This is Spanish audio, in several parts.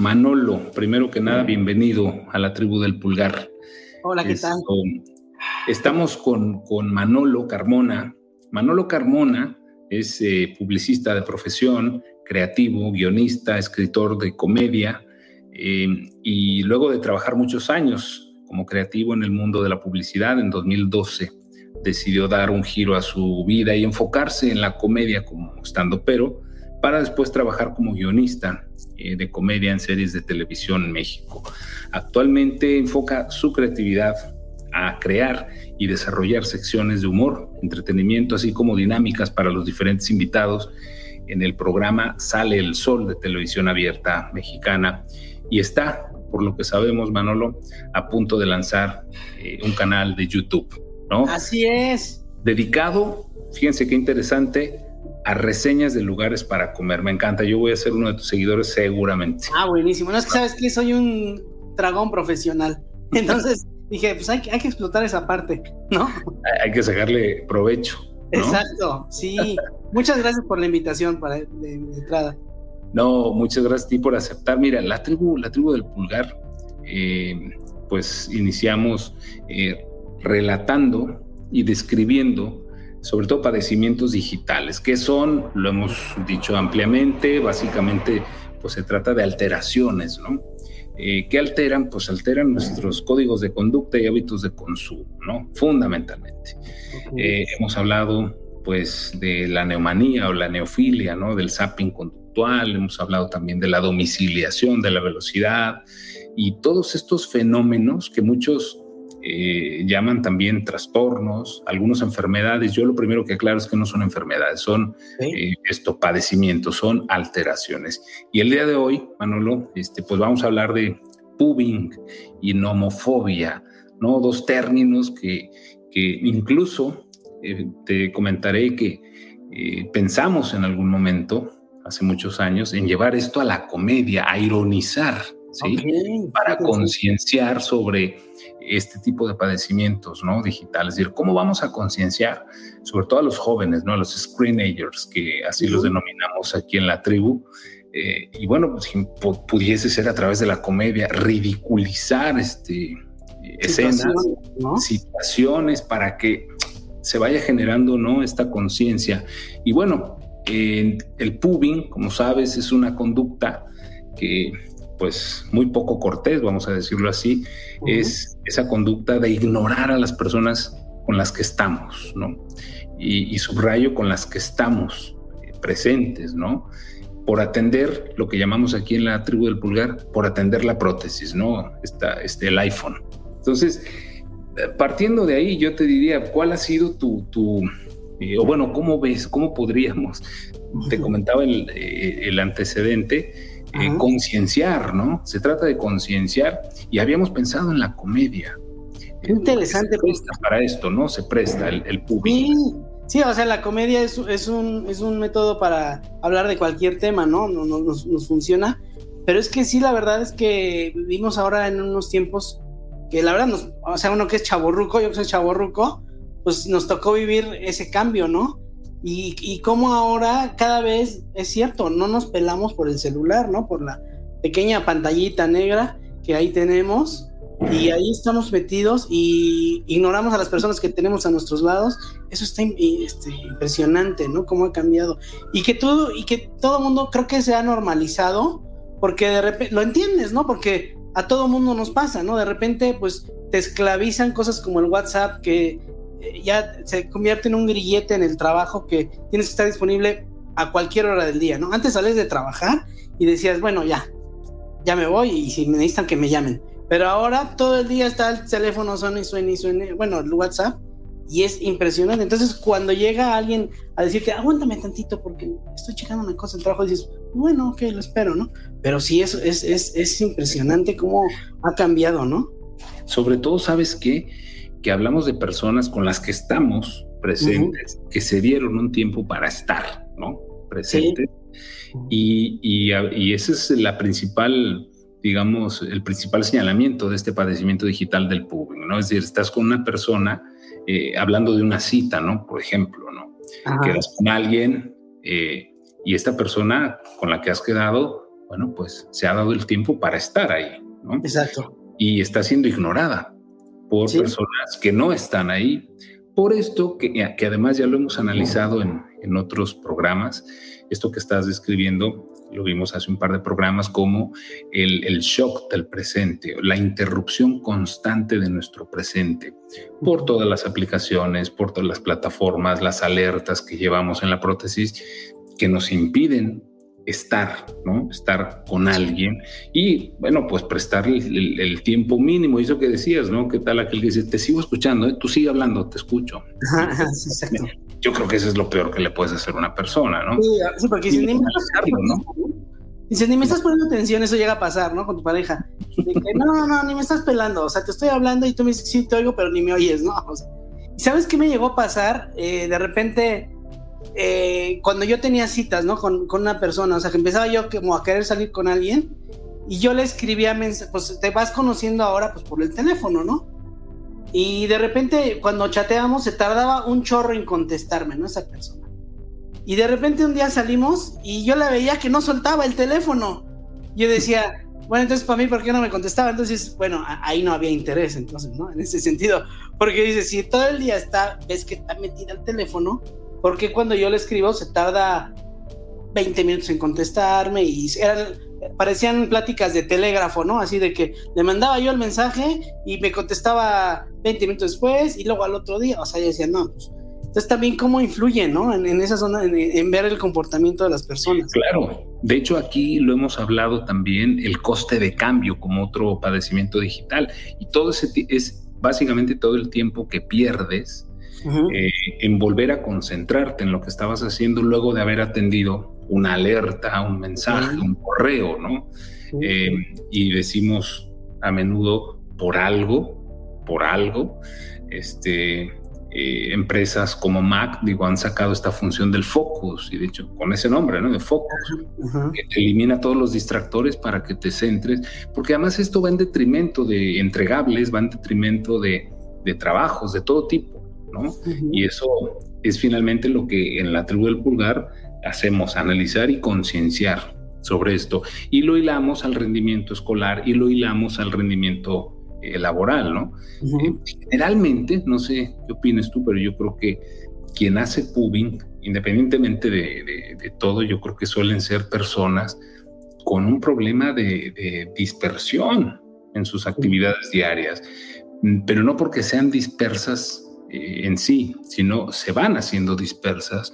Manolo, primero que nada, bienvenido a la tribu del pulgar. Hola, ¿qué tal? Estamos con, con, Manolo Carmona. Manolo Carmona es eh, publicista de profesión, creativo, guionista, escritor de comedia, eh, y luego de trabajar muchos años como creativo en el mundo de la publicidad, en 2012 decidió dar un giro a su vida y enfocarse en la comedia como estando pero para después trabajar como guionista eh, de comedia en series de televisión en México. Actualmente enfoca su creatividad a crear y desarrollar secciones de humor, entretenimiento, así como dinámicas para los diferentes invitados en el programa Sale el Sol de televisión abierta mexicana y está, por lo que sabemos, Manolo, a punto de lanzar eh, un canal de YouTube, ¿no? Así es. Dedicado, fíjense qué interesante, a reseñas de lugares para comer. Me encanta. Yo voy a ser uno de tus seguidores seguramente. Ah, buenísimo. No es que sabes que soy un dragón profesional. Entonces dije, pues hay, hay que explotar esa parte, ¿no? Hay que sacarle provecho. Exacto, sí. muchas gracias por la invitación para de, entrada. No, muchas gracias a ti por aceptar. Mira, la tribu, la tribu del pulgar, eh, pues iniciamos eh, relatando y describiendo sobre todo padecimientos digitales, que son, lo hemos dicho ampliamente, básicamente pues se trata de alteraciones, ¿no? Eh, ¿Qué alteran? Pues alteran nuestros códigos de conducta y hábitos de consumo, ¿no? Fundamentalmente. Eh, hemos hablado pues de la neomanía o la neofilia, ¿no? Del zapping conductual, hemos hablado también de la domiciliación, de la velocidad y todos estos fenómenos que muchos eh, llaman también trastornos, algunas enfermedades. Yo lo primero que aclaro es que no son enfermedades, son eh, esto, padecimientos, son alteraciones. Y el día de hoy, Manolo, este, pues vamos a hablar de pubbing y nomofobia, ¿no? Dos términos que, que incluso eh, te comentaré que pensamos en algún momento, hace muchos años, en llevar esto a la comedia, a ironizar, ¿sí? Para concienciar sobre este tipo de padecimientos ¿no? digitales. Es decir, ¿cómo vamos a concienciar, sobre todo a los jóvenes, ¿no? a los screenagers, que así los denominamos aquí en la tribu? Eh, y bueno, pues, pudiese ser a través de la comedia, ridiculizar este, escenas, situaciones para que se vaya generando ¿no? esta conciencia. Y bueno, el pubbing, como sabes, es una conducta que pues muy poco cortés, vamos a decirlo así, es esa conducta de ignorar a las personas con las que estamos, ¿no? Y, subrayo con las que estamos eh, presentes, ¿no? Por atender lo que llamamos aquí en la tribu del pulgar, por atender la prótesis, ¿no? Esta, este, el iPhone. Entonces, eh, partiendo de ahí, yo te diría, ¿cuál ha sido tu, tu eh, o bueno, ¿cómo ves, cómo podríamos, te comentaba el, el antecedente, eh, concienciar, ¿no? Se trata de concienciar y habíamos pensado en la comedia. Qué interesante. Se presta para esto, ¿no? Se presta el, el público. Sí, o sea, la comedia es, es, un, es un método para hablar de cualquier tema, ¿no? no, nos, nos, funciona. Pero es que sí, la verdad es que vivimos ahora en unos tiempos que la verdad, nos, o sea, uno que es chaborruco, yo que soy chaborruco, pues nos tocó vivir ese cambio, ¿no? Y, y cómo ahora cada vez es cierto, no nos pelamos por el celular, ¿no? Por la pequeña pantallita negra que ahí tenemos y ahí estamos metidos y ignoramos a las personas que tenemos a nuestros lados. Eso está este, impresionante, ¿no? Cómo ha cambiado. Y que todo, y que todo mundo creo que se ha normalizado porque de repente lo entiendes, ¿no? Porque a todo mundo nos pasa, ¿no? De repente, pues te esclavizan cosas como el WhatsApp que ya se convierte en un grillete en el trabajo que tienes que estar disponible a cualquier hora del día, ¿no? Antes sales de trabajar y decías, bueno, ya, ya me voy y si me necesitan que me llamen. Pero ahora todo el día está el teléfono suena y suena y suena, bueno, el WhatsApp, y es impresionante. Entonces, cuando llega alguien a decirte, aguántame tantito porque estoy checando una cosa del trabajo, dices, bueno, ok, lo espero, ¿no? Pero sí, es, es, es, es impresionante cómo ha cambiado, ¿no? Sobre todo, ¿sabes qué? Que hablamos de personas con las que estamos presentes, que se dieron un tiempo para estar, ¿no? Presentes. Y, y, ese es la principal, digamos, el principal señalamiento de este padecimiento digital del público, ¿no? Es decir, estás con una persona eh, hablando de una cita, ¿no? Por ejemplo, ¿no? Quedas con alguien eh, y esta persona con la que has quedado bueno, pues se ha dado el tiempo para estar ahí, ¿no? Exacto. Y está siendo ignorada por personas que no están ahí. Por esto, que, que además ya lo hemos analizado en, en otros programas, esto que estás describiendo lo vimos hace un par de programas, como el, el, shock del presente, la interrupción constante de nuestro presente, por todas las aplicaciones, por todas las plataformas, las alertas que llevamos en la prótesis, que nos impiden estar, ¿no? Estar con alguien y, bueno, pues prestarle el, tiempo mínimo, eso que decías, ¿no? ¿Qué tal aquel que dice, te sigo escuchando, ¿eh? tú sigue hablando, te escucho. Yo creo que eso es lo peor que le puedes hacer a una persona, ¿no? Sí, porque si ni, me estás, ni me estás poniendo atención, eso llega a pasar, ¿no? Con tu pareja. no, no, no, ni me estás pelando, o sea, te estoy hablando y tú me dices, sí, te oigo, pero ni me oyes, ¿no? ¿Y sabes qué me llegó a pasar? Eh, de repente eh, cuando yo tenía citas, ¿no? Con, una persona, o sea, que empezaba yo como a querer salir con alguien y yo le escribía mensajes, pues te vas conociendo ahora pues por el teléfono, ¿no? Y de repente cuando chateamos se tardaba un chorro en contestarme, ¿no? Esa persona. Y de repente un día salimos y yo la veía que no soltaba el teléfono. Yo decía, bueno, entonces para mí, ¿por qué no me contestaba? Entonces, bueno, ahí no había interés, entonces, ¿no? En ese sentido, porque dice, si todo el día está, ves que está metida el teléfono, porque cuando yo le escribo se tarda 20 minutos en contestarme y eran, parecían pláticas de telégrafo, ¿no? Así de que le mandaba yo el mensaje y me contestaba 20 minutos después y luego al otro día, o sea, yo decía, no, pues, entonces también cómo influye, ¿no? En, esa zona, en, ver el comportamiento de las personas. Claro, de hecho aquí lo hemos hablado también, el coste de cambio como otro padecimiento digital y todo ese es básicamente todo el tiempo que pierdes eh, en volver a concentrarte en lo que estabas haciendo luego de haber atendido una alerta, un mensaje, un correo, ¿no? Eh, y decimos a menudo por algo, por algo, este, eh, empresas como Mac, digo, han sacado esta función del focus, y de hecho con ese nombre, ¿no? De focus, que te elimina todos los distractores para que te centres, porque además esto va en detrimento de entregables, va en detrimento de, de trabajos de todo tipo. Y eso es finalmente lo que en la tribu del pulgar hacemos, analizar y concienciar sobre esto. Y lo hilamos al rendimiento escolar y lo hilamos al rendimiento eh, laboral, ¿no? Eh, generalmente, no sé qué opinas tú, pero yo creo que quien hace pubing, independientemente de, todo, yo creo que suelen ser personas con un problema de dispersión en sus actividades diarias, pero no porque sean dispersas eh, en sí, sino se van haciendo dispersas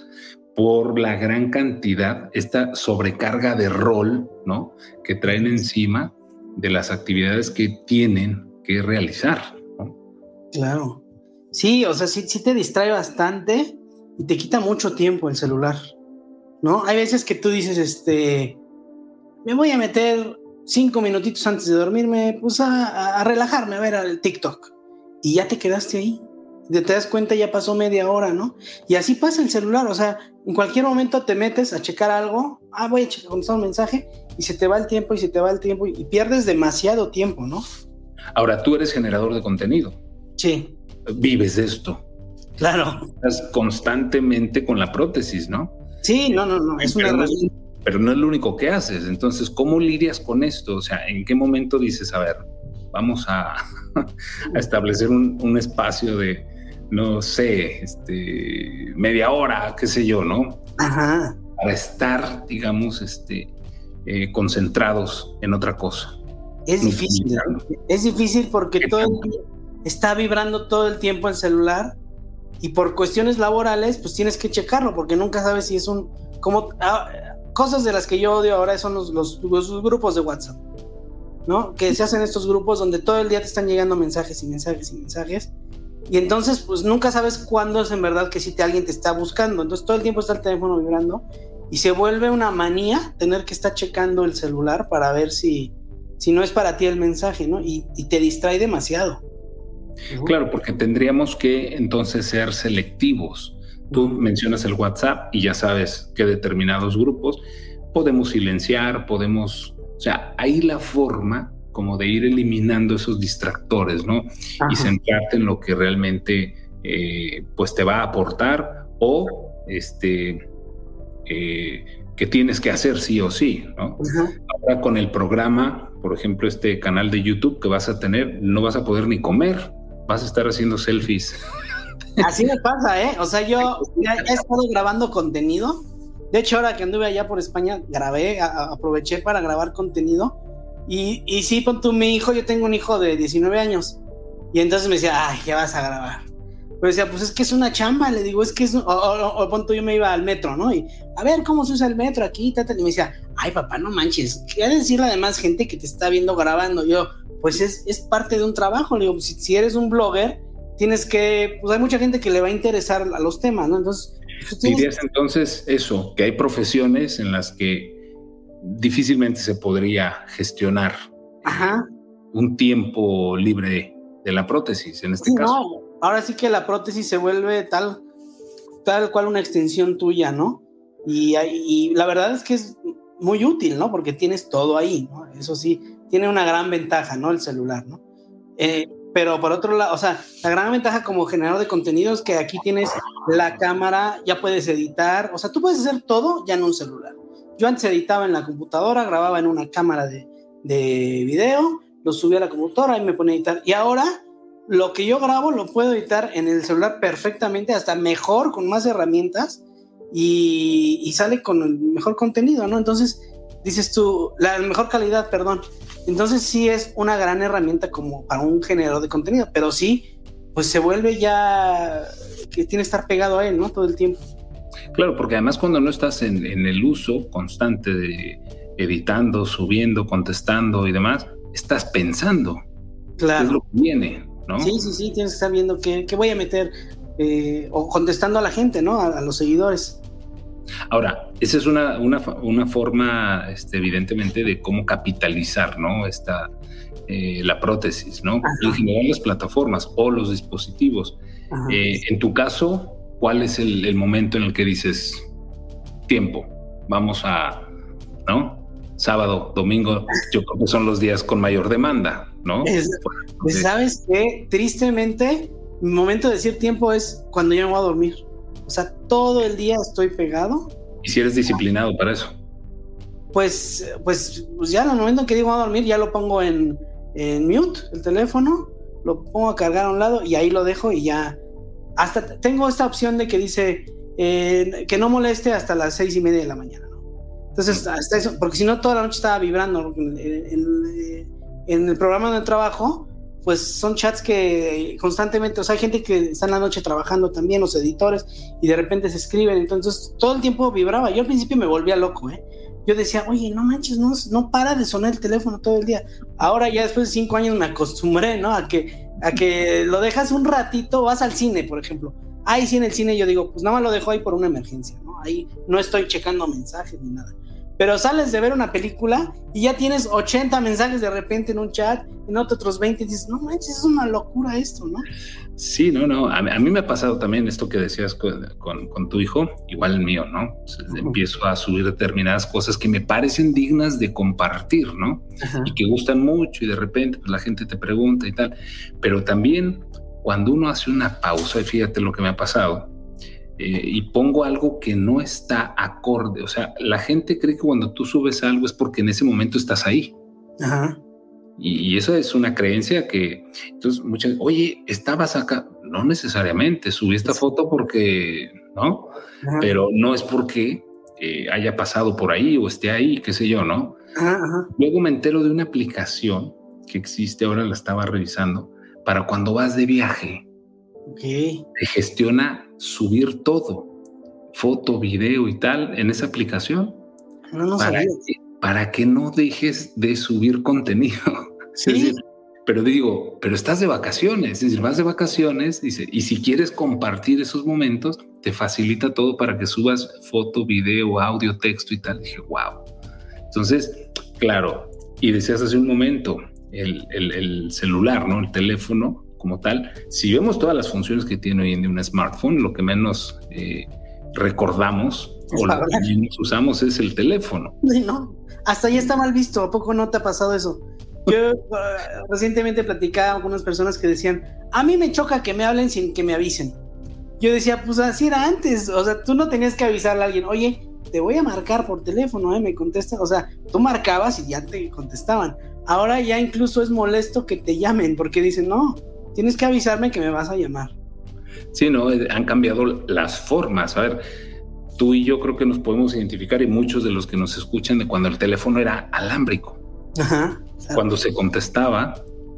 por la gran cantidad, esta sobrecarga de rol, ¿no? Que traen encima de las actividades que tienen que realizar. Claro. Sí, o sea, sí, sí te distrae bastante y te quita mucho tiempo el celular, ¿no? Hay veces que tú dices, este, me voy a meter cinco minutitos antes de dormirme, pues a, a relajarme, a ver el TikTok. Y ya te quedaste ahí te das cuenta ya pasó media hora, ¿no? Y así pasa el celular, o sea, en cualquier momento te metes a checar algo, ah, voy a checar, contestar un mensaje, y se te va el tiempo y se te va el tiempo y pierdes demasiado tiempo, ¿no? Ahora, tú eres generador de contenido. Sí. Vives de esto. Claro. Estás constantemente con la prótesis, ¿no? Sí, no, no, no, es una pero no es lo único que haces. Entonces, ¿cómo lidias con esto? O sea, ¿en qué momento dices, a ver, vamos a, establecer un, espacio de, no sé, este, media hora, qué sé yo, ¿no? Ajá. Para estar, digamos, este, eh, concentrados en otra cosa. Es difícil, es difícil porque todo el está vibrando todo el tiempo el celular y por cuestiones laborales, pues tienes que checarlo porque nunca sabes si es un, como, ah, cosas de las que yo odio ahora son los, los, los grupos de WhatsApp. ¿no? Que se hacen estos grupos donde todo el día te están llegando mensajes y mensajes y mensajes y entonces, pues nunca sabes cuándo es en verdad que si te, alguien te está buscando. Entonces todo el tiempo está el teléfono vibrando y se vuelve una manía tener que estar checando el celular para ver si, si no es para ti el mensaje, ¿no? Y, te distrae demasiado. Claro, porque tendríamos que entonces ser selectivos. Tú mencionas el WhatsApp y ya sabes que determinados grupos podemos silenciar, podemos, o sea, hay la forma como de ir eliminando esos distractores, ¿no? Y centrarte en lo que realmente eh, pues te va a aportar o este eh, que tienes que hacer sí o sí, ¿no? con el programa, por ejemplo, este canal de YouTube que vas a tener, no vas a poder ni comer, vas a estar haciendo selfies. Así me pasa, ¿eh? O sea, yo he estado grabando contenido. De hecho, ahora que anduve allá por España, grabé, aproveché para grabar contenido. Y, y sí, pon tú, mi hijo, yo tengo un hijo de 19 años. Y entonces me decía, ay, ¿qué vas a grabar? Pues decía, pues es que es una chamba, le digo, es que es, o, o, pon tú, yo me iba al metro, ¿no? Y a ver cómo se usa el metro aquí, y me decía, ay, papá, no manches, ¿qué decirle además gente que te está viendo grabando? Yo, pues es, es parte de un trabajo, le digo, si, si eres un blogger, tienes que, pues hay mucha gente que le va a interesar a los temas, ¿no? Entonces... Pues, Dirías entonces eso, que hay profesiones en las que difícilmente se podría gestionar un tiempo libre de la prótesis, en este caso. No, ahora sí que la prótesis se vuelve tal, tal cual una extensión tuya, ¿no? Y, y la verdad es que es muy útil, ¿no? Porque tienes todo ahí, ¿no? Eso sí, tiene una gran ventaja, ¿no? El celular, ¿no? Eh, pero por otro lado, o sea, la gran ventaja como generador de contenidos es que aquí tienes la cámara, ya puedes editar, o sea, tú puedes hacer todo ya en un celular. Yo antes editaba en la computadora, grababa en una cámara de, de video, lo subía a la computadora y me ponía a editar. Y ahora lo que yo grabo lo puedo editar en el celular perfectamente, hasta mejor, con más herramientas y, y sale con el mejor contenido, ¿no? Entonces, dices tú, la mejor calidad, perdón. Entonces sí es una gran herramienta como para un generador de contenido, pero sí, pues se vuelve ya que tiene que estar pegado a él, ¿no? Todo el tiempo. Claro, porque además cuando no estás en, el uso constante de editando, subiendo, contestando y demás, estás pensando. Claro. es lo que viene, ¿no? Sí, sí, sí, tienes que estar viendo qué, voy a meter eh, o contestando a la gente, ¿no? a los seguidores. Ahora, esa es una, una, forma, este, evidentemente, de cómo capitalizar, ¿no? Esta, eh, la prótesis, ¿no? En general las plataformas o los dispositivos. Eh, en tu caso, ¿cuál es el, momento en el que dices, tiempo, vamos a, ¿no? Sábado, domingo, yo creo que son los días con mayor demanda, ¿no? pues, ¿Sabes qué? Tristemente, mi momento de decir tiempo es cuando yo me voy a dormir. O sea, todo el día estoy pegado. ¿Y si eres disciplinado para eso? Pues, pues, pues ya en el momento en que digo a dormir, ya lo pongo en, en mute, el teléfono, lo pongo a cargar a un lado y ahí lo dejo y ya. Hasta tengo esta opción de que dice eh, que no moleste hasta las seis y media de la mañana. ¿no? Entonces, hasta eso, porque si no, toda la noche estaba vibrando. En, en, en el programa de trabajo, pues son chats que constantemente, o sea, hay gente que está en la noche trabajando también, los editores, y de repente se escriben, entonces todo el tiempo vibraba. Yo al principio me volvía loco, ¿eh? Yo decía, oye, no manches, no, no para de sonar el teléfono todo el día. Ahora ya después de cinco años me acostumbré, ¿no? A que, a que lo dejas un ratito, vas al cine, por ejemplo. Ahí sí en el cine yo digo, pues nada más lo dejo ahí por una emergencia, ¿no? Ahí no estoy checando mensajes ni nada pero sales de ver una película y ya tienes 80 mensajes de repente en un chat, en otros 20 y dices, no manches, es una locura esto, ¿no? Sí, no, no, a, mí me ha pasado también esto que decías con, con, tu hijo, igual el mío, ¿no? Empiezo a subir determinadas cosas que me parecen dignas de compartir, ¿no? Y que gustan mucho y de repente pues, la gente te pregunta y tal, pero también cuando uno hace una pausa, y fíjate lo que me ha pasado, eh, y pongo algo que no está acorde. O sea, la gente cree que cuando tú subes algo es porque en ese momento estás ahí. Ajá. Y, eso es una creencia que, entonces, muchas, oye, estabas acá. No necesariamente, subí esta foto porque, ¿no? Pero no es porque eh, haya pasado por ahí o esté ahí, qué sé yo, ¿no? Ajá, Luego me entero de una aplicación que existe, ahora la estaba revisando, para cuando vas de viaje. Okay. Te gestiona subir todo, foto, video y tal, en esa aplicación. No, para, que, para que no dejes de subir contenido. ¿Sí? pero digo, pero estás de vacaciones, es decir, vas de vacaciones, dice, y si quieres compartir esos momentos, te facilita todo para que subas foto, video, audio, texto y tal. dije, wow. Entonces, claro, y decías hace un momento, el, el, el celular, ¿no? El teléfono, como tal. Si vemos todas las funciones que tiene hoy en día un smartphone, lo que menos eh, recordamos o lo que menos usamos es el teléfono. no, hasta ahí está mal visto. ¿A poco no te ha pasado eso? Yo uh, recientemente platicaba con algunas personas que decían, a mí me choca que me hablen sin que me avisen. Yo decía, pues así era antes. O sea, tú no tenías que avisarle a alguien, oye, te voy a marcar por teléfono, ¿eh? Me contesta, o sea, tú marcabas y ya te contestaban. Ahora ya incluso es molesto que te llamen porque dicen, no, tienes que avisarme que me vas a llamar. Sí, no, eh, han cambiado las formas. A ver, tú y yo creo que nos podemos identificar y muchos de los que nos escuchan de cuando el teléfono era alámbrico. Ajá. Cuando se contestaba,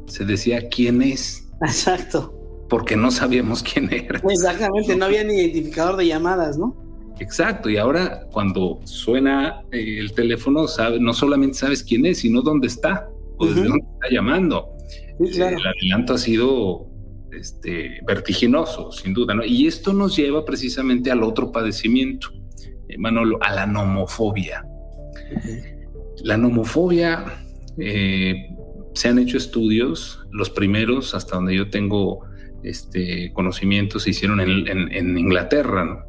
se decía quién es. Exacto. Porque no sabíamos quién era. Exactamente, no había ni identificador de llamadas, ¿no? Exacto, y ahora cuando suena eh, el teléfono, sabe, no solamente sabes quién es, sino dónde está o desde dónde está llamando. El adelanto ha sido este, vertiginoso, sin duda, ¿no? Y esto nos lleva precisamente al otro padecimiento, eh, Manolo, a la nomofobia. La nomofobia, eh, se han hecho estudios, los primeros, hasta donde yo tengo este, conocimiento, se hicieron en, Inglaterra,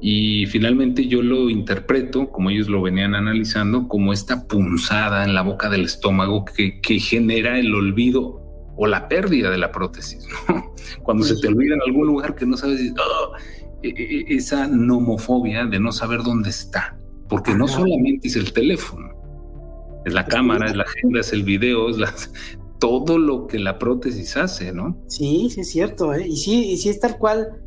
Y finalmente yo lo interpreto, como ellos lo venían analizando, como esta punzada en la boca del estómago que, que genera el olvido o la pérdida de la prótesis, Cuando se te olvida en algún lugar que no sabes, oh, e, e, e, esa nomofobia de no saber dónde está, porque no solamente es el teléfono, es la cámara, es la agenda, es el video, es todo lo que la prótesis hace, ¿no? Sí, sí es cierto, ¿eh? Y sí, y sí es tal cual.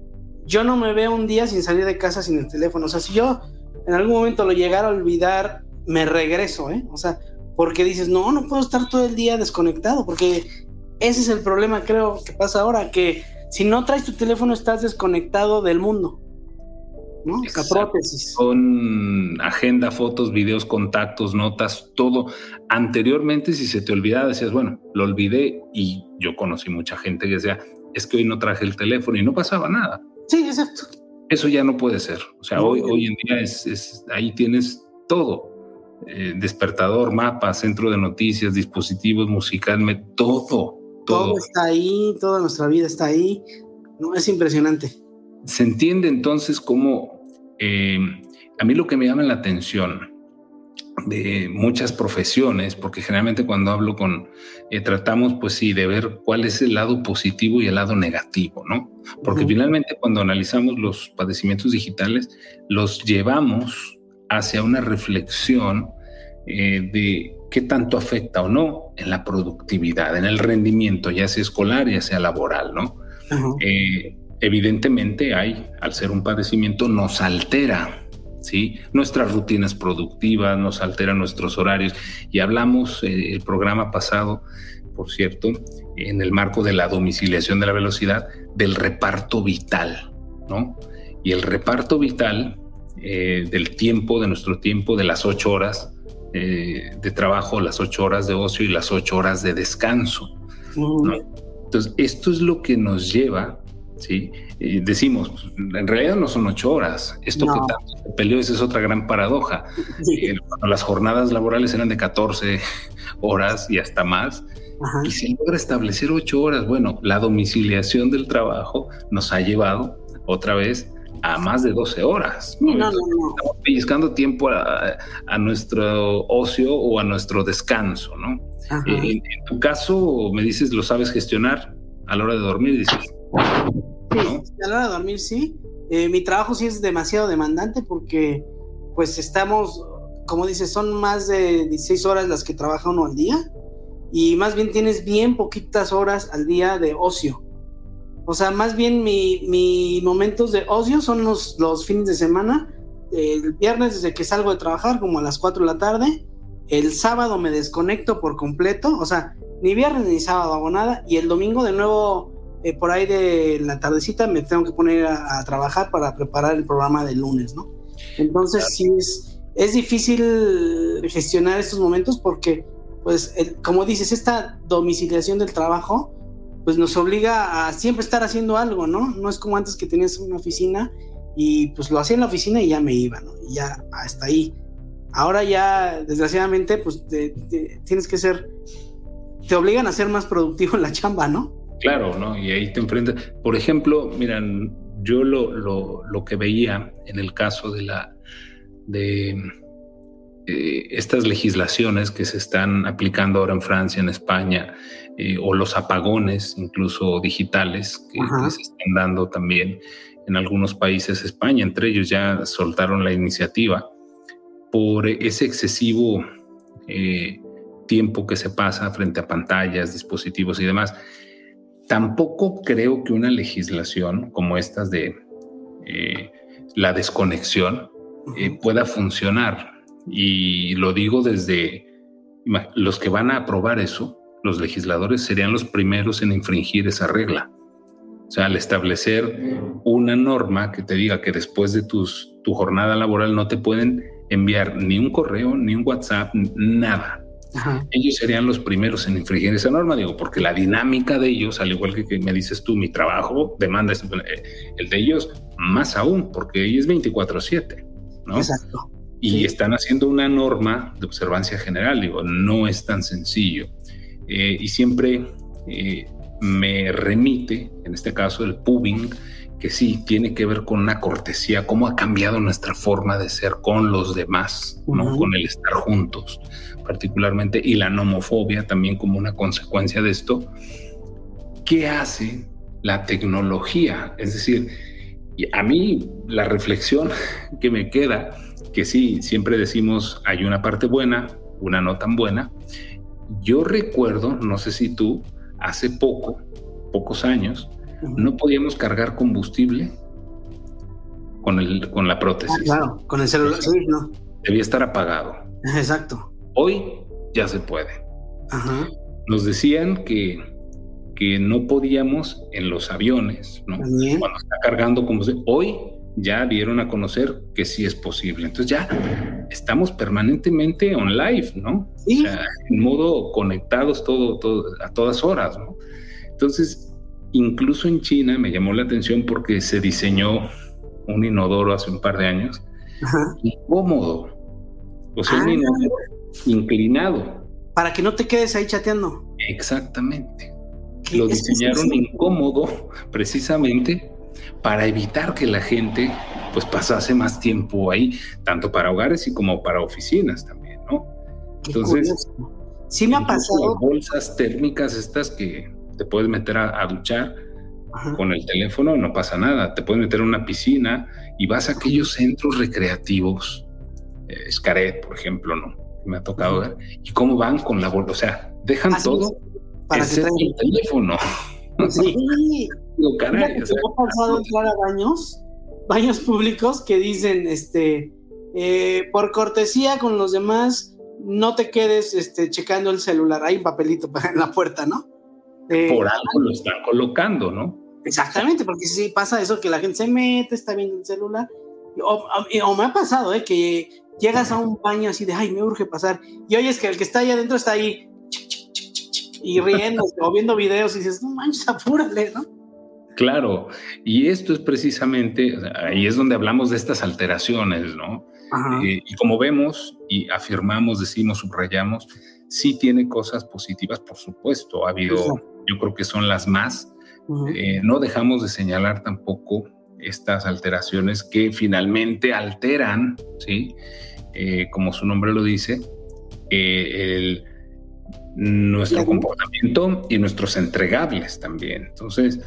Yo no me veo un día sin salir de casa sin el teléfono. O sea, si yo en algún momento lo llegara a olvidar, me regreso, ¿eh? O sea, porque dices, no, no puedo estar todo el día desconectado, porque ese es el problema, creo, que pasa ahora, que si no traes tu teléfono estás desconectado del mundo. ¿no? Esa prótesis. Son agenda, fotos, videos, contactos, notas, todo. Anteriormente, si se te olvidaba, decías, bueno, lo olvidé y yo conocí mucha gente que decía, es que hoy no traje el teléfono y no pasaba nada. Sí, exacto. Eso ya no puede ser. O sea, hoy, hoy en día es, ahí tienes todo. Eh, despertador, mapa, centro de noticias, dispositivos musicales, todo todo. está ahí, toda nuestra vida está ahí. No, es impresionante. Se entiende entonces cómo eh, a mí lo que me llama la atención de muchas profesiones, porque generalmente cuando hablo con, eh, tratamos pues sí de ver cuál es el lado positivo y el lado negativo, ¿no? Porque finalmente cuando analizamos los padecimientos digitales, los llevamos hacia una reflexión eh, de qué tanto afecta o no en la productividad, en el rendimiento, ya sea escolar, ya sea laboral, ¿no? Eh, evidentemente hay, al ser un padecimiento, nos altera, ¿sí? Nuestras rutinas productivas, nos altera nuestros horarios. Y hablamos eh, el programa pasado, por cierto, en el marco de la domiciliación de la velocidad, del reparto vital, ¿no? Y el reparto vital del tiempo, de nuestro tiempo, de las ocho horas, eh, de trabajo, las ocho horas de ocio y las ocho horas de descanso. Entonces, esto es lo que nos lleva, ¿sí? decimos, en realidad no son ocho horas. Esto que tanto se peleó, esa es otra gran paradoja. Eh, las jornadas laborales eran de 14 horas y hasta más. Y se logra establecer ocho horas. Bueno, la domiciliación del trabajo nos ha llevado otra vez a más de 12 horas. No, no, Estamos pellizcando tiempo a, nuestro ocio o a nuestro descanso, ¿no? Eh, en, tu caso, me dices, ¿lo sabes gestionar a la hora de dormir? Dices, sí, a la hora de dormir sí. Eh, mi trabajo sí es demasiado demandante porque pues estamos, como dices, son más de 16 horas las que trabaja uno al día y más bien tienes bien poquitas horas al día de ocio. O sea, más bien mis mi momentos de ocio son los, los fines de semana. El viernes desde que salgo de trabajar, como a las 4 de la tarde. El sábado me desconecto por completo. O sea, ni viernes ni sábado hago nada. Y el domingo de nuevo, eh, por ahí de la tardecita, me tengo que poner a, trabajar para preparar el programa del lunes, ¿no? Entonces sí es, es difícil gestionar estos momentos porque, pues, como dices, esta domiciliación del trabajo pues nos obliga a siempre estar haciendo algo, ¿no? No es como antes que tenías una oficina y pues lo hacía en la oficina y ya me iba, ¿no? Y ya hasta ahí. Ahora ya, desgraciadamente, pues tienes que ser, te obligan a ser más productivo en la chamba, ¿no? Claro, ¿no? Y ahí te enfrentas. Por ejemplo, miran, yo lo, lo, lo que veía en el caso de la de eh, estas legislaciones que se están aplicando ahora en Francia, en España, eh, o los apagones, incluso digitales, que, se están dando también en algunos países, España, entre ellos ya soltaron la iniciativa por ese excesivo eh, tiempo que se pasa frente a pantallas, dispositivos y demás. Tampoco creo que una legislación como estas de eh, la desconexión eh, pueda funcionar. Y lo digo desde los que van a aprobar eso, los legisladores serían los primeros en infringir esa regla. O sea, al establecer una norma que te diga que después de tus, tu jornada laboral no te pueden enviar ni un correo, ni un WhatsApp, nada. Ellos serían los primeros en infringir esa norma, digo, porque la dinámica de ellos, al igual que, me dices tú, mi trabajo demanda eh, el de ellos más aún, porque ellos es 24/7, ¿no? Exacto. Y están haciendo una norma de observancia general, digo, no es tan sencillo. Eh, y siempre eh, me remite, en este caso, el pubing, que sí tiene que ver con una cortesía, cómo ha cambiado nuestra forma de ser con los demás, ¿no? con el estar juntos particularmente, y la nomofobia también como una consecuencia de esto. ¿Qué hace la tecnología? Es decir, a mí la reflexión que me queda, que sí, siempre decimos hay una parte buena, una no tan buena. Yo recuerdo, no sé si tú, hace poco, pocos años, no podíamos cargar combustible con, el, con la prótesis. Ah, claro, con el celular, sí, no. Debía estar apagado. Exacto. Hoy ya se puede. Nos decían que, que no podíamos en los aviones, ¿no? Cuando está cargando como se, hoy ya dieron a conocer que sí es posible. Entonces ya estamos permanentemente on live, ¿no? ¿Sí? en modo conectados todo, todo, a todas horas, ¿no? Entonces, incluso en China me llamó la atención porque se diseñó un inodoro hace un par de años, incómodo. O sea, un ah. inodoro inclinado. Para que no te quedes ahí chateando. Exactamente. Lo diseñaron incómodo precisamente para evitar que la gente pues pasase más tiempo ahí, tanto para hogares y como para oficinas también, ¿no? Entonces, sí me ha pasado. Bolsas térmicas estas que te puedes meter a, duchar con el teléfono, no pasa nada. Te puedes meter a una piscina y vas a aquellos centros recreativos, eh, por ejemplo, ¿no? Me ha tocado ver. Y cómo van con la bolsa, o sea, dejan todo para que el teléfono. Sí. Lo caray, o ha pasado entrar a baños, baños públicos que dicen, este, eh, por cortesía con los demás, no te quedes este, checando el celular. Hay un papelito en la puerta, ¿no? Eh, por algo lo están colocando, ¿no? Exactamente, porque si pasa eso que la gente se mete, está viendo el celular. O, me ha pasado, ¿eh? Que llegas a un baño así de, ay, me urge pasar. Y oyes que el que está ahí adentro está ahí y riendo o viendo videos y dices, no manches, apúrale, ¿no? Claro, y esto es precisamente, ahí es donde hablamos de estas alteraciones, ¿no? Eh, y como vemos y afirmamos, decimos, subrayamos, sí tiene cosas positivas, por supuesto, ha habido, yo creo que son las más. Eh, no dejamos de señalar tampoco estas alteraciones que finalmente alteran, ¿sí? Eh, como su nombre lo dice, el, nuestro comportamiento y nuestros entregables también. Entonces,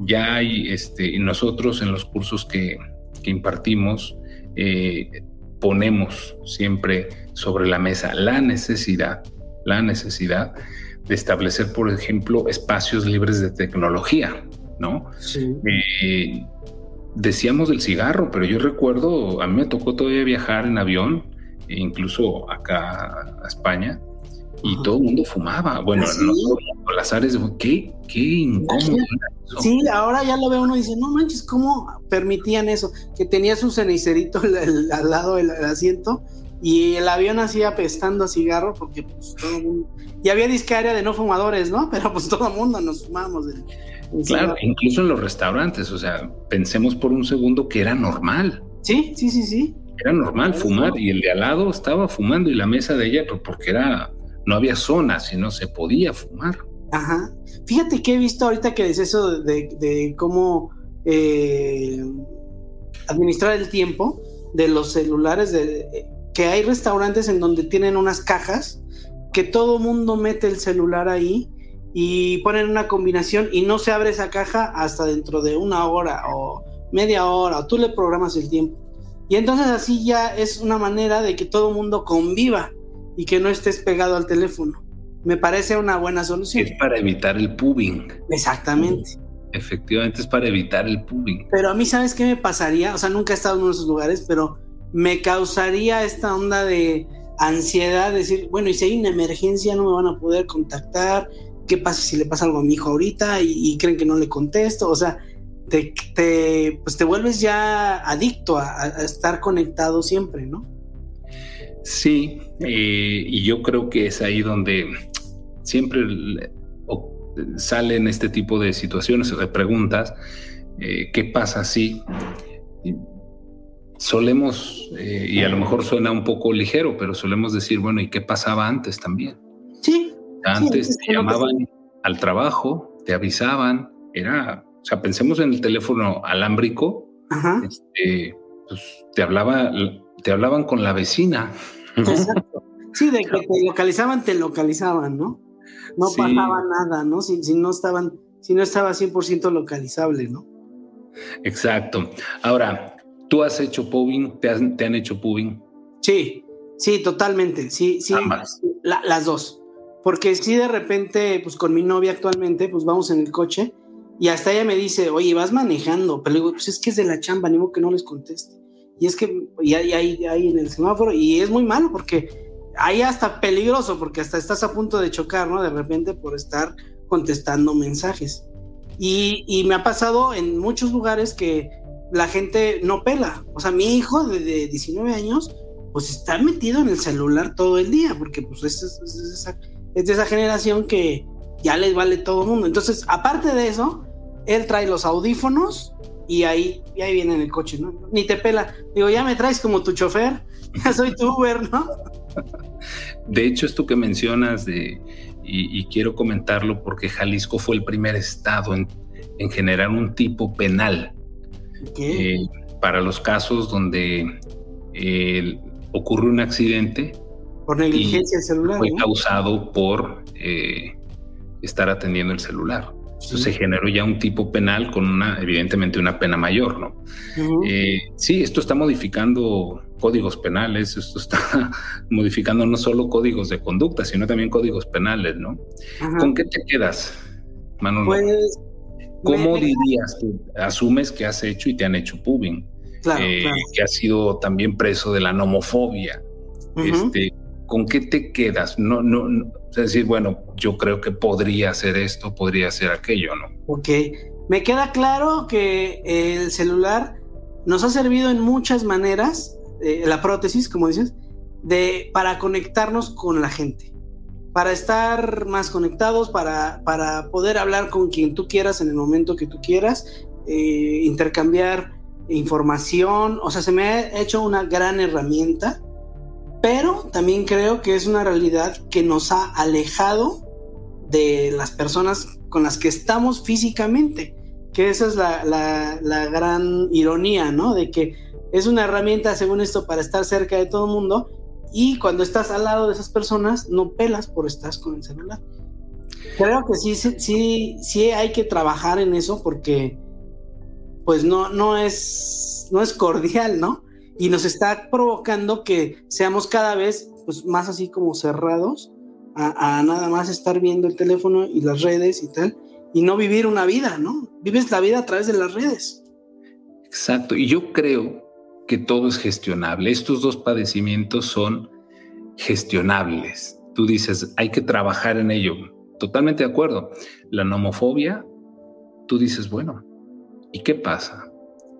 ya hay, este, nosotros en los cursos que, impartimos, eh, ponemos siempre sobre la mesa la necesidad, la necesidad de establecer, por ejemplo, espacios libres de tecnología, ¿no? Eh, decíamos del cigarro, pero yo recuerdo, a mí me tocó todavía viajar en avión, e incluso acá a España, y todo el mundo fumaba. Bueno, ¿Ah, no las áreas, qué, qué incómodo. Sí, ahora ya lo ve uno y dice, no manches, ¿cómo permitían eso? Que tenía su cenicerito al, lado del asiento y el avión así apestando a cigarro porque pues todo el mundo... Y había discaria de no fumadores, ¿no? Pero pues todo el mundo nos fumamos. claro, incluso en los restaurantes, o sea, pensemos por un segundo que era normal. Sí, sí, sí, sí. Era normal fumar y el de al lado estaba fumando y la mesa de ella, pues, porque era no había zonas y no se podía fumar. Ajá. Fíjate que he visto ahorita que es eso de, cómo eh, administrar el tiempo de los celulares, de, que hay restaurantes en donde tienen unas cajas que todo mundo mete el celular ahí y ponen una combinación y no se abre esa caja hasta dentro de una hora o media hora, o tú le programas el tiempo. Y entonces así ya es una manera de que todo mundo conviva y que no estés pegado al teléfono. Me parece una buena solución. Es para evitar el pubbing. Exactamente. Efectivamente es para evitar el pubbing. Pero a mí, ¿sabes qué me pasaría? O sea, nunca he estado en uno de esos lugares, pero me causaría esta onda de ansiedad, decir, bueno, y si hay una emergencia no me van a poder contactar, ¿qué pasa si le pasa algo a mi hijo ahorita y, creen que no le contesto? O sea, te, pues te vuelves ya adicto a, estar conectado siempre, ¿no? Sí, eh, y yo creo que es ahí donde siempre salen este tipo de situaciones o de preguntas. Eh, ¿Qué pasa si solemos, eh, y a lo mejor suena un poco ligero, pero solemos decir, bueno, ¿y qué pasaba antes también? Sí. Antes te llamaban al trabajo, te avisaban, era, o sea, pensemos en el teléfono alámbrico, este, pues te hablaba, te hablaban con la vecina. Exacto. Sí, de que te localizaban, te localizaban, ¿no? No pasaba nada, ¿no? Si, si, no estaban, si no estaba 100% localizable, ¿no? Exacto. Ahora, ¿tú has hecho pubbing? ¿Te, han hecho pubbing? Sí, sí, totalmente. Sí, sí. las dos. Porque si de repente, pues con mi novia actualmente, pues vamos en el coche y hasta ella me dice, oye, vas manejando. Pero digo, pues es que es de la chamba, ni modo que no les conteste. Y es que, y ahí, ahí en el semáforo, y es muy malo porque ahí hasta peligroso porque hasta estás a punto de chocar, ¿no? De repente por estar contestando mensajes. Y, me ha pasado en muchos lugares que la gente no pela. O sea, mi hijo de, 19 años, pues está metido en el celular todo el día, porque pues es, es, de esa generación que ya les vale todo el mundo. Entonces, aparte de eso, él trae los audífonos y ahí, y ahí viene en el coche, ¿no? Ni te pela. Digo, ya me traes como tu chofer, ya soy tu Uber, ¿no? De hecho, esto que mencionas de, y, quiero comentarlo porque Jalisco fue el primer estado en, generar un tipo penal eh, para los casos donde eh, ocurre un accidente. Por negligencia celular. Fue causado por eh, estar atendiendo el celular. Entonces se generó ya un tipo penal con una, evidentemente, una pena mayor, ¿no? sí, esto está modificando códigos penales, esto está modificando no solo códigos de conducta, sino también códigos penales, ¿no? ¿Con qué te quedas, Manolo? Pues, ¿Cómo dirías tú? Asumes que has hecho y te han hecho pubbing, eh, que has sido también preso de la nomofobia. este, ¿Con qué te quedas? No, no, no, es decir, bueno, yo creo que podría hacer esto, podría hacer aquello, ¿no? Ok, me queda claro que el celular nos ha servido en muchas maneras eh, la prótesis, como dices, de, para conectarnos con la gente, para estar más conectados, para, para poder hablar con quien tú quieras en el momento que tú quieras, eh, intercambiar información, o sea, se me ha hecho una gran herramienta, pero también creo que es una realidad que nos ha alejado de las personas con las que estamos físicamente, que esa es la, la, la gran ironía, ¿no? De que es una herramienta, según esto, para estar cerca de todo el mundo. Y cuando estás al lado de esas personas, no pelas por estar con el celular. Creo que sí, sí, sí hay que trabajar en eso porque, pues no, no es, no es cordial, ¿no? Y nos está provocando que seamos cada vez, pues, más así como cerrados a, a nada más estar viendo el teléfono y las redes y tal, y no vivir una vida, ¿no? Vives la vida a través de las redes. Exacto. Y yo creo que todo es gestionable. Estos dos padecimientos son gestionables. Tú dices, hay que trabajar en ello. Totalmente de acuerdo. La nomofobia, tú dices, bueno, ¿y qué pasa?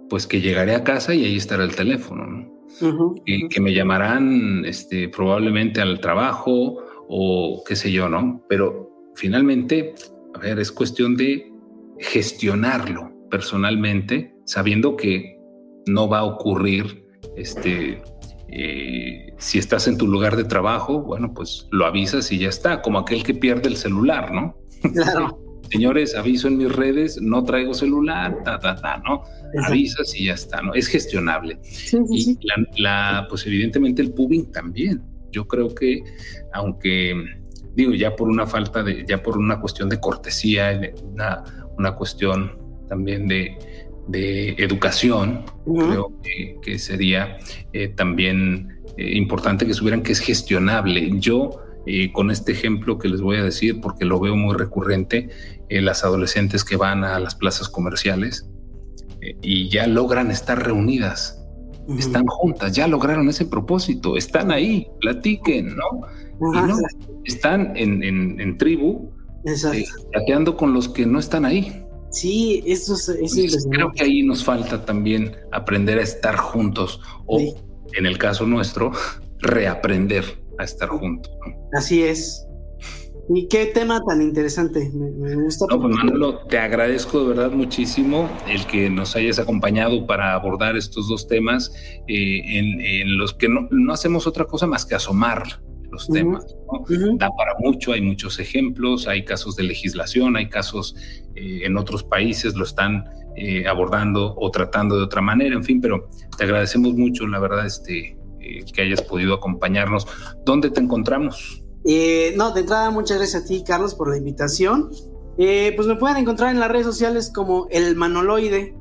Pues que llegaré a casa y ahí estará el teléfono, ¿no? y que me llamarán este, probablemente al trabajo o qué sé yo, ¿no? Pero finalmente, a ver, es cuestión de gestionarlo personalmente, sabiendo que no va a ocurrir este, eh, si estás en tu lugar de trabajo, bueno, pues lo avisas y ya está, como aquel que pierde el celular, ¿no? Claro. Señores, aviso en mis redes, no traigo celular, ta, ta, ta, ¿no? Avisas y ya está, ¿no? Es gestionable. y La, pues evidentemente el pubbing también. Yo creo que, aunque digo, ya por una falta de, ya por una cuestión de cortesía, una, una cuestión también de, de educación, creo que, sería eh, también eh, importante que supieran que es gestionable. Yo, eh, con este ejemplo que les voy a decir, porque lo veo muy recurrente, las adolescentes que van a las plazas comerciales y ya logran estar reunidas, están juntas, ya lograron ese propósito, están ahí, platiquen, ¿no? están en, tribu, chateando con los que no están ahí. Sí, eso es, Creo que ahí nos falta también aprender a estar juntos o, en el caso nuestro, reaprender a estar juntos. Así es. Y qué tema tan interesante, me, gusta. No, pues Manolo, te agradezco de verdad muchísimo el que nos hayas acompañado para abordar estos dos temas eh, en, los que no, no hacemos otra cosa más que asomar los temas. Da para mucho, hay muchos ejemplos, hay casos de legislación, hay casos eh, en otros países lo están eh, abordando o tratando de otra manera, en fin, pero te agradecemos mucho, la verdad, este, eh, que hayas podido acompañarnos. ¿Dónde te encontramos? no, de entrada, muchas gracias a ti, Carlos, por la invitación. pues me pueden encontrar en las redes sociales como el Manoloide.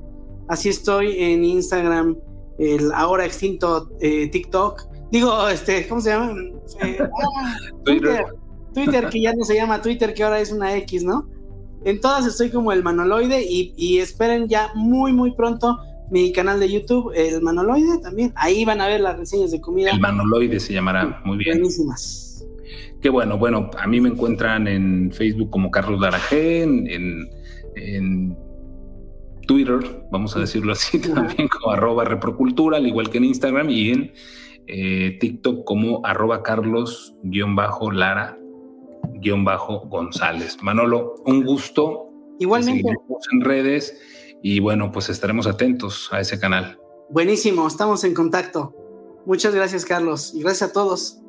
Así estoy en Instagram, el ahora extinto TikTok Digo, este, ¿cómo se llama? Eh, ah, Twitter. Twitter, que ya no se llama Twitter, que ahora es una X, ¿no? En todas estoy como el Manoloide y, esperen ya muy, muy pronto mi canal de YouTube, el Manoloide también. Ahí van a ver las reseñas de comida. El Manoloide se llamará, muy bien. Buenísimas. Qué bueno, bueno, a mí me encuentran en Facebook como Carlos Larajé, en, en Twitter, vamos a decirlo así, también como arroba reprocultura, al igual que en Instagram y en eh, TikTok como arroba carlos-lara-gonzález. Manolo, un gusto. Igualmente. en redes y bueno, pues estaremos atentos a ese canal. Buenísimo, estamos en contacto. Muchas gracias, Carlos, y gracias a todos.